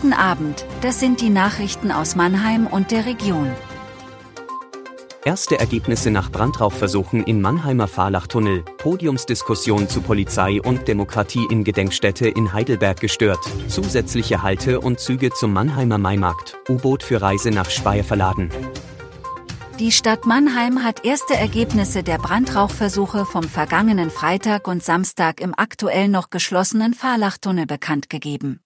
Guten Abend, das sind die Nachrichten aus Mannheim und der Region. Erste Ergebnisse nach Brandrauchversuchen in Mannheimer Fahrlachtunnel, Podiumsdiskussion zu Polizei und Demokratie in Gedenkstätte in Heidelberg gestört, zusätzliche Halte und Züge zum Mannheimer Maimarkt, U-Boot für Reise nach Speyer verladen. Die Stadt Mannheim hat erste Ergebnisse der Brandrauchversuche vom vergangenen Freitag und Samstag im aktuell noch geschlossenen Fahrlachtunnel bekannt gegeben.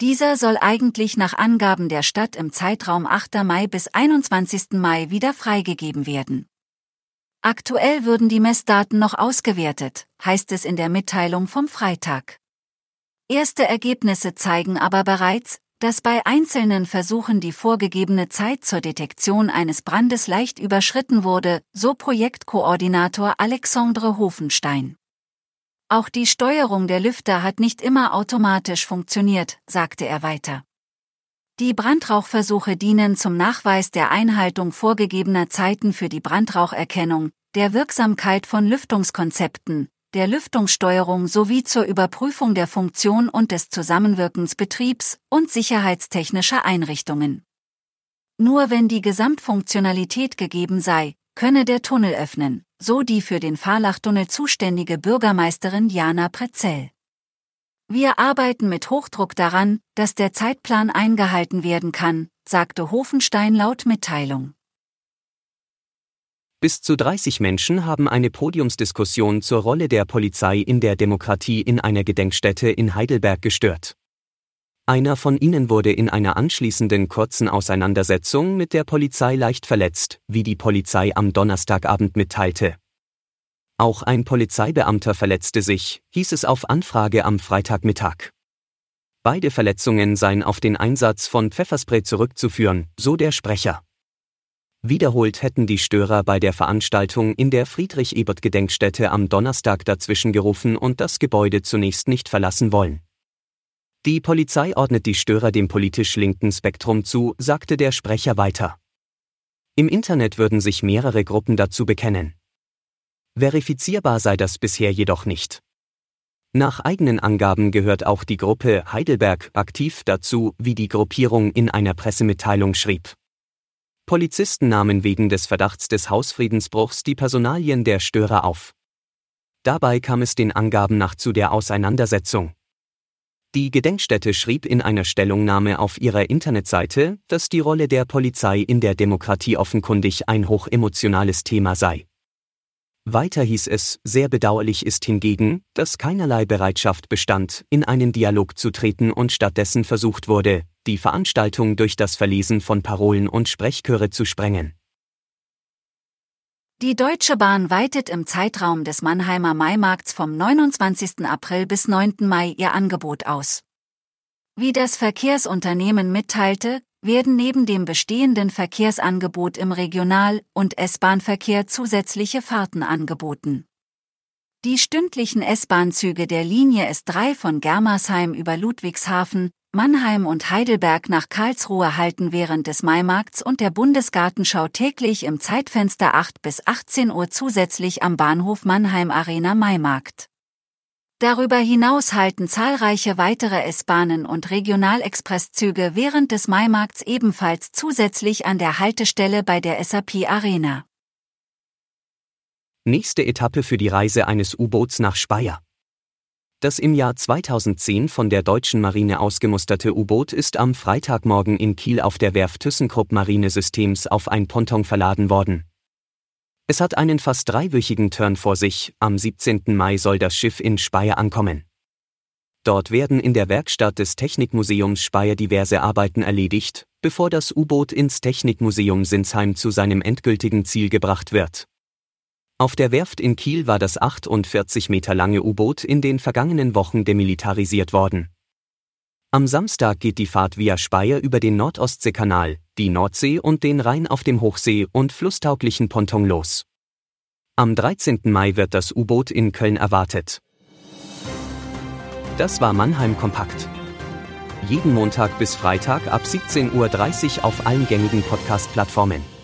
Dieser soll eigentlich nach Angaben der Stadt im Zeitraum 8. Mai bis 21. Mai wieder freigegeben werden. Aktuell würden die Messdaten noch ausgewertet, heißt es in der Mitteilung vom Freitag. Erste Ergebnisse zeigen aber bereits, dass bei einzelnen Versuchen die vorgegebene Zeit zur Detektion eines Brandes leicht überschritten wurde, so Projektkoordinator Alexandre Hofenstein. Auch die Steuerung der Lüfter hat nicht immer automatisch funktioniert, sagte er weiter. Die Brandrauchversuche dienen zum Nachweis der Einhaltung vorgegebener Zeiten für die Brandraucherkennung, der Wirksamkeit von Lüftungskonzepten, der Lüftungssteuerung sowie zur Überprüfung der Funktion und des Zusammenwirkens Betriebs- und sicherheitstechnischer Einrichtungen. Nur wenn die Gesamtfunktionalität gegeben sei, könne der Tunnel öffnen, so die für den Fahrlachtunnel zuständige Bürgermeisterin Jana Prezell. Wir arbeiten mit Hochdruck daran, dass der Zeitplan eingehalten werden kann, sagte Hofenstein laut Mitteilung. Bis zu 30 Menschen haben eine Podiumsdiskussion zur Rolle der Polizei in der Demokratie in einer Gedenkstätte in Heidelberg gestört. Einer von ihnen wurde in einer anschließenden kurzen Auseinandersetzung mit der Polizei leicht verletzt, wie die Polizei am Donnerstagabend mitteilte. Auch ein Polizeibeamter verletzte sich, hieß es auf Anfrage am Freitagmittag. Beide Verletzungen seien auf den Einsatz von Pfefferspray zurückzuführen, so der Sprecher. Wiederholt hätten die Störer bei der Veranstaltung in der Friedrich-Ebert-Gedenkstätte am Donnerstag dazwischen gerufen und das Gebäude zunächst nicht verlassen wollen. Die Polizei ordnet die Störer dem politisch linken Spektrum zu, sagte der Sprecher weiter. Im Internet würden sich mehrere Gruppen dazu bekennen. Verifizierbar sei das bisher jedoch nicht. Nach eigenen Angaben gehört auch die Gruppe Heidelberg aktiv dazu, wie die Gruppierung in einer Pressemitteilung schrieb. Polizisten nahmen wegen des Verdachts des Hausfriedensbruchs die Personalien der Störer auf. Dabei kam es den Angaben nach zu der Auseinandersetzung. Die Gedenkstätte schrieb in einer Stellungnahme auf ihrer Internetseite, dass die Rolle der Polizei in der Demokratie offenkundig ein hochemotionales Thema sei. Weiter hieß es, sehr bedauerlich ist hingegen, dass keinerlei Bereitschaft bestand, in einen Dialog zu treten und stattdessen versucht wurde, die Veranstaltung durch das Verlesen von Parolen und Sprechchöre zu sprengen. Die Deutsche Bahn weitet im Zeitraum des Mannheimer Maimarkts vom 29. April bis 9. Mai ihr Angebot aus. Wie das Verkehrsunternehmen mitteilte, werden neben dem bestehenden Verkehrsangebot im Regional- und S-Bahn-Verkehr zusätzliche Fahrten angeboten. Die stündlichen S-Bahn-Züge der Linie S3 von Germersheim über Ludwigshafen, Mannheim und Heidelberg nach Karlsruhe halten während des Maimarkts und der Bundesgartenschau täglich im Zeitfenster 8 bis 18 Uhr zusätzlich am Bahnhof Mannheim Arena Maimarkt. Darüber hinaus halten zahlreiche weitere S-Bahnen und Regionalexpresszüge während des Maimarkts ebenfalls zusätzlich an der Haltestelle bei der SAP Arena. Nächste Etappe für die Reise eines U-Boots nach Speyer. Das im Jahr 2010 von der deutschen Marine ausgemusterte U-Boot ist am Freitagmorgen in Kiel auf der Werft ThyssenKrupp Marinesystems auf ein Ponton verladen worden. Es hat einen fast dreiwöchigen Turn vor sich, am 17. Mai soll das Schiff in Speyer ankommen. Dort werden in der Werkstatt des Technikmuseums Speyer diverse Arbeiten erledigt, bevor das U-Boot ins Technikmuseum Sinsheim zu seinem endgültigen Ziel gebracht wird. Auf der Werft in Kiel war das 48 Meter lange U-Boot in den vergangenen Wochen demilitarisiert worden. Am Samstag geht die Fahrt via Speyer über den Nordostseekanal, die Nordsee und den Rhein auf dem Hochsee- und flusstauglichen Ponton los. Am 13. Mai wird das U-Boot in Köln erwartet. Das war Mannheim Kompakt. Jeden Montag bis Freitag ab 17.30 Uhr auf allen gängigen Podcast-Plattformen.